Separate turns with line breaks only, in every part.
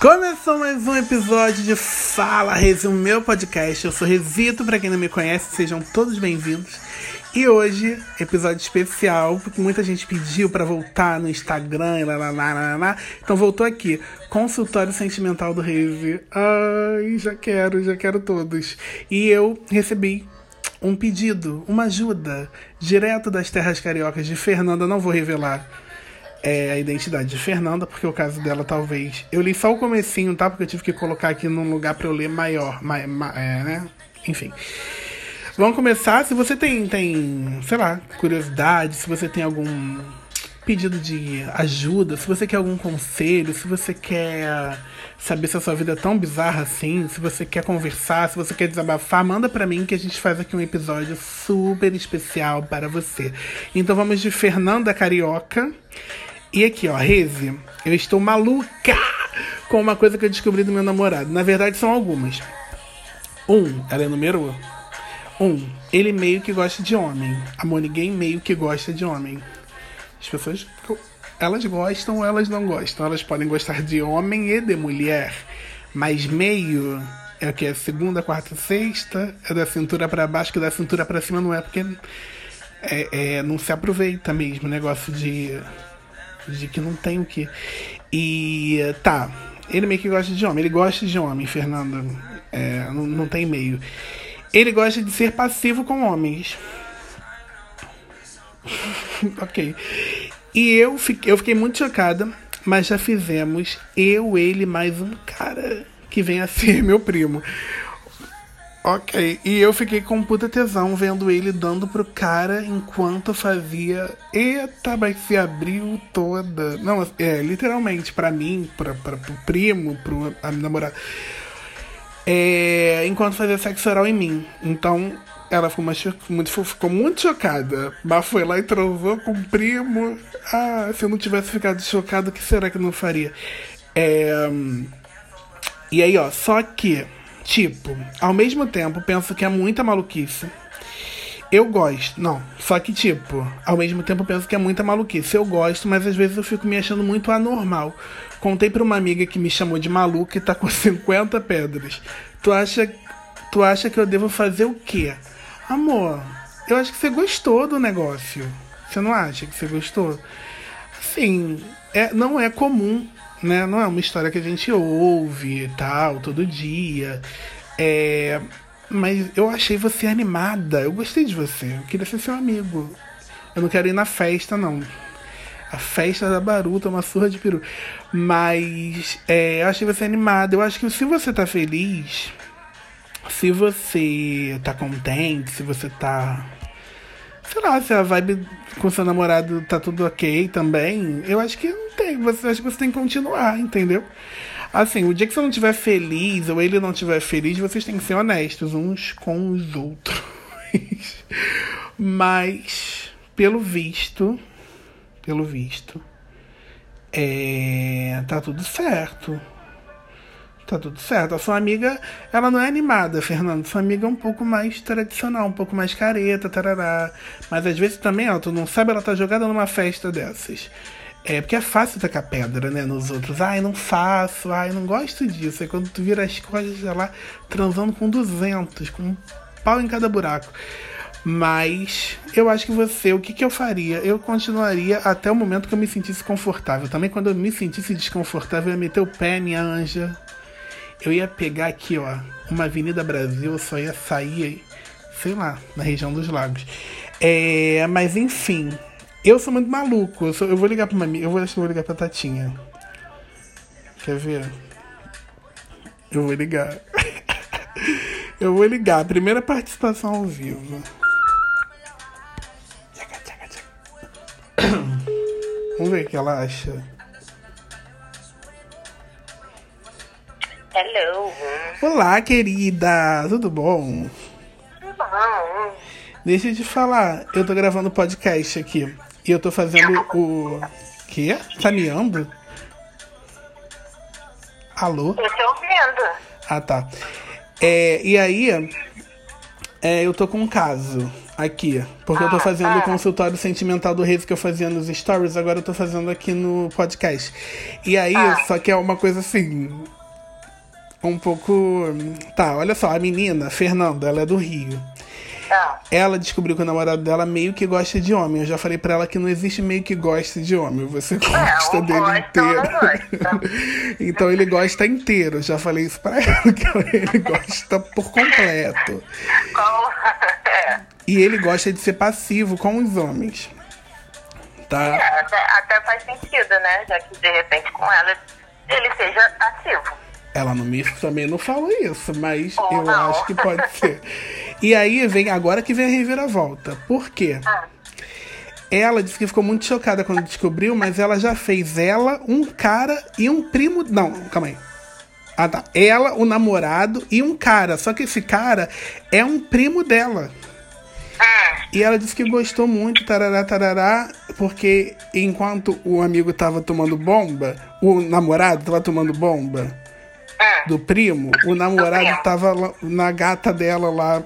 Começou mais um episódio de Fala Rezi, o meu podcast. Eu sou Rezito, pra quem não me conhece, sejam todos bem-vindos. E hoje, episódio especial, porque muita gente pediu pra voltar no Instagram, e lá, lá, lá, lá, lá. Então voltou aqui, consultório sentimental do Rezi. Ai, já quero, já quero todos. E eu recebi um pedido, uma ajuda, direto das terras cariocas de Fernanda, não vou revelar é, a identidade de Fernanda, porque o caso dela talvez. Eu li só o comecinho, tá? Porque eu tive que colocar aqui num lugar pra eu ler maior. Ma, ma- é, né? Enfim. Vamos começar. Se você tem, tem, sei lá, curiosidade, se você tem algum pedido de ajuda, se você quer algum conselho, se você quer saber se a sua vida é tão bizarra assim, se você quer conversar, se você quer desabafar, manda pra mim que a gente faz aqui um episódio super especial para você. Então vamos de Fernanda Carioca. E aqui, ó, Reze, eu estou maluca com uma coisa que eu descobri do meu namorado. Na verdade, são algumas. Um, ela é número um. Ele meio que gosta de homem. A Moniguém meio que gosta de homem. As pessoas, elas gostam ou elas não gostam. Elas podem gostar de homem e de mulher. Mas meio é o que? É segunda, quarta, sexta. É da cintura pra baixo, que da cintura pra cima não é porque é, é, não se aproveita mesmo. Negócio de de que não tem o que. E tá, ele meio que gosta de homem. Ele gosta de homem, Fernanda. É, não, não tem meio. Ele gosta de ser passivo com homens. ok. E eu fiquei, eu fiquei muito chocada, mas já fizemos eu, ele, mais um cara que vem a ser meu primo. Ok, e eu fiquei com puta tesão vendo ele dando pro cara enquanto fazia. Eita, mas se abriu toda. Não, é, literalmente, pra mim, pra, pra, pro primo, pro namorada. É, enquanto fazia sexo oral em mim. Então, ela ficou, muito, ficou muito chocada. Mas foi lá e transou com o primo. Ah, se eu não tivesse ficado chocado, o que será que eu não faria? É. E aí, ó, só que, tipo, ao mesmo tempo, penso que é muita maluquice. Eu gosto, não, só que, tipo, ao mesmo tempo penso que é muita maluquice. Eu gosto, mas às vezes eu fico me achando muito anormal. Contei pra uma amiga que me chamou de maluca e tá com 50 pedras. Tu acha, tu acha que eu devo fazer o quê? Amor, eu acho que você gostou do negócio. Você não acha que você gostou? Assim, é, não é comum, né? Não é uma história que a gente ouve e tal, todo dia. É, mas eu achei você animada. Eu gostei de você. Eu queria ser seu amigo. Eu não quero ir na festa, não. A festa da Baruta, uma surra de peru. Mas é, eu achei você animada. Eu acho que se você tá feliz, se você tá contente, se você tá sei lá, se a vibe com seu namorado tá tudo ok também, eu acho que não tem. Você acho que você tem que continuar, entendeu? Assim, o dia que você não estiver feliz ou ele não estiver feliz, vocês têm que ser honestos uns com os outros. Mas, pelo visto, pelo visto, é, tá tudo certo. Tá tudo certo. A sua amiga, ela não é animada, Fernando. Sua amiga é um pouco mais tradicional, um pouco mais careta, tarará. Mas às vezes também, ó, tu não sabe, ela tá jogada numa festa dessas. É, porque é fácil tacar pedra, né, nos outros. Ai, não faço, ai, não gosto disso. Aí quando tu vira as costas, lá, transando com 200, com um pau em cada buraco. Mas eu acho que você, o que, que eu faria? Eu continuaria até o momento que eu me sentisse confortável. Também quando eu me sentisse desconfortável, eu ia meter o pé, minha anja. Eu ia pegar aqui, ó, uma Avenida Brasil, eu só ia sair, sei lá, na região dos lagos. É, mas enfim, eu sou muito maluco. Eu, sou- eu vou ligar pra uma amiga, eu vou, acho que eu vou ligar pra Tatinha. Quer ver? Eu vou ligar. eu vou ligar. Primeira participação ao vivo. Vamos ver o que ela acha.
Hello.
Olá, querida! Tudo bom?
Bom.
Deixa eu te falar, eu tô gravando podcast aqui. E eu tô fazendo o. Quê? Tá miando? Alô?
Eu tô ouvindo.
Ah, tá. É, e aí, É, eu tô com um caso aqui. Porque eu tô
Ah,
fazendo
ah.
o consultório sentimental do Reis que eu fazia nos stories, agora eu tô fazendo aqui no podcast. E aí,
Ah.
só que é uma coisa assim. Um pouco. Tá, olha só, a menina, Fernanda, ela é do Rio.
Ah,
Ela descobriu que o namorado dela meio que gosta de homem. Eu já falei pra ela que não existe meio que gosta de homem. Você gosta
um
dele
gosta,
inteiro. então ele gosta inteiro. Eu já falei isso pra ela, que ele gosta por completo.
É,
E ele gosta de ser passivo com os homens. Tá?
é, até, até faz sentido, né? Já que de repente com ela ele seja ativo.
Ela não me, também não falou isso, mas
Ou
eu
não.
acho que pode ser. E aí vem agora que vem a reviravolta. Por quê?
Ah,
Ela disse que ficou muito chocada quando descobriu, mas ela já fez ela, um cara e um primo. Não, calma aí. Ah, tá. Ela, o namorado e um cara. Só que esse cara é um primo dela.
ah,
E ela disse que gostou muito, tarará, tarará, porque enquanto o amigo tava tomando bomba, o namorado tava tomando bomba
ah.
do primo, o namorado tava na gata dela lá,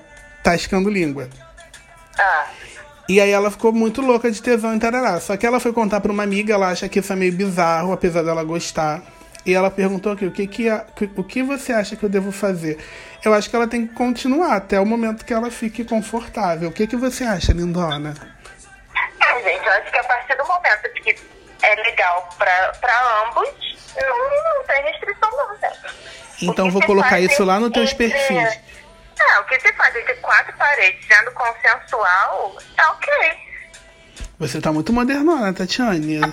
tascando língua.
ah.
E aí ela ficou muito louca de tesão em tarará. Só que ela foi contar pra uma amiga, ela acha que isso é meio bizarro, apesar dela gostar. E ela perguntou aqui, o que, que, o que você acha que eu devo fazer? Eu acho que ela tem que continuar até o momento que ela fique confortável. O que, que você acha, lindona?
É, gente, eu acho que a partir do momento que é legal pra, pra ambos, não, não tem restrição não, né?
Então vou colocar isso lá no
entre-
teus perfis.
É, o que se faz entre quatro paredes sendo consensual, é ok.
Você tá muito modernona, Tatiane.
Ué,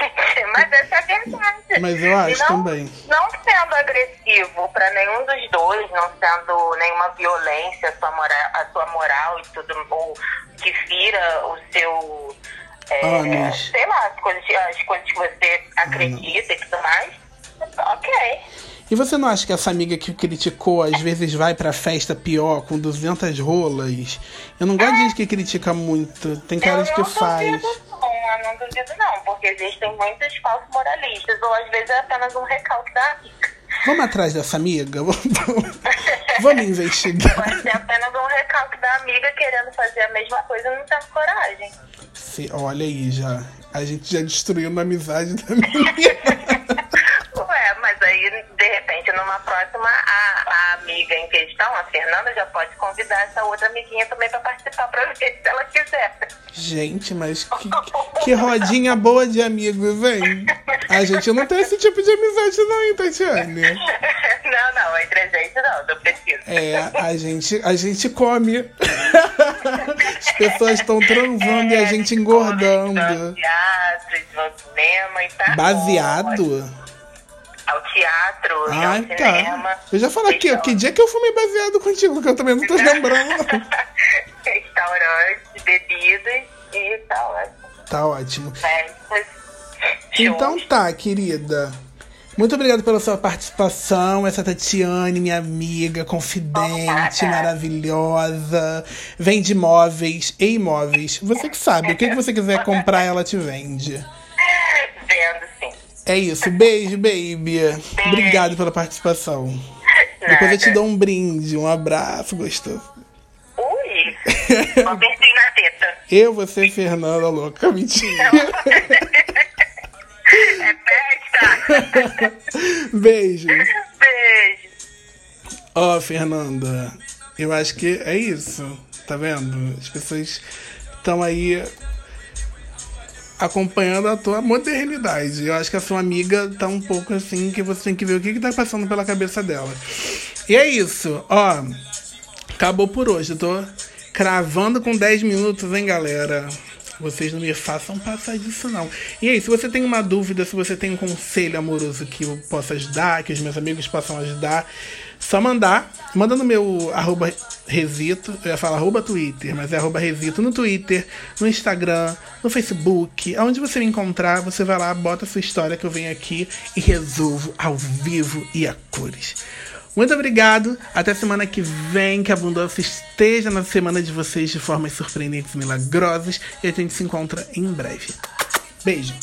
gente, mas essa é a verdade.
Mas eu acho
não,
também.
Não sendo agressivo pra nenhum dos dois, não sendo nenhuma violência a sua moral, a sua moral e tudo, ou que fira o seu. é,
Anos.
sei lá, as coisas, as coisas que você acredita e tudo mais. Ok.
E você não acha que essa amiga que criticou às vezes vai pra festa pior com 200 rolas? Eu não gosto de gente que critica muito. Tem cara de
eu
que faz.
não, não duvido não, porque existem muitos falsos moralistas, ou às vezes é apenas um recalque da amiga.
Vamos atrás dessa amiga? Vamos, vamos investigar.
Pode ser apenas um recalque da amiga querendo fazer a mesma coisa e não tendo coragem.
Se- olha aí, já. A gente já destruiu uma amizade da menina.
Numa próxima, a, a amiga em questão, a Fernanda, já pode convidar essa outra amiguinha também pra participar pra ver se ela quiser.
Gente, mas que, que rodinha boa de amigos, hein? A gente não tem esse tipo de amizade, não, hein, Tatiane?
não, não, entre a gente não, não precisa.
É, a gente, a gente come. As pessoas estão transando e a gente
Vão
engordando.
tá
Baseado?
Teatro,
Ah,
ao
tá.
cinema.
Eu já falei aqui,
Então,
que dia que eu fumei baseado contigo, que eu também não tô lembrando. não.
Restaurantes, bebidas e tá ótimo.
Tá ótimo.
Festas,
Então
shows.
tá, querida. Muito obrigado pela sua participação. Essa Tatiane, minha amiga, confidente, maravilhosa. Vende móveis e imóveis. Você que sabe, o que que você quiser comprar, ela te vende. É isso. Beijo, baby. Obrigado pela participação. Depois eu te
Nada.
dou um brinde, um abraço gostoso.
Ui! Beijinho na teta.
Eu, você e Fernanda, louca. Mentira.
É festa!
Beijo.
Beijo!
Ó, Fernanda, eu acho que é isso. Tá vendo? As pessoas estão aí acompanhando a tua modernidade. Eu acho que a sua amiga tá um pouco assim que você tem que ver o que, que tá passando pela cabeça dela. E é isso, ó. Acabou por hoje. Eu tô cravando com 10 minutos, hein, galera? Vocês não me façam passar disso, não. E aí, se você tem uma dúvida, se você tem um conselho amoroso que eu possa ajudar, que os meus amigos possam ajudar, só mandar. Manda no meu arroba resito, eu ia falar arroba Twitter, mas é arroba resito no Twitter, no Instagram, no Facebook. Aonde você me encontrar, você vai lá, bota a sua história que eu venho aqui e resolvo ao vivo e a cores. Muito obrigado. Até semana que vem. Que a abundância esteja na semana de vocês de formas surpreendentes e milagrosas. E a gente se encontra em breve. Beijo.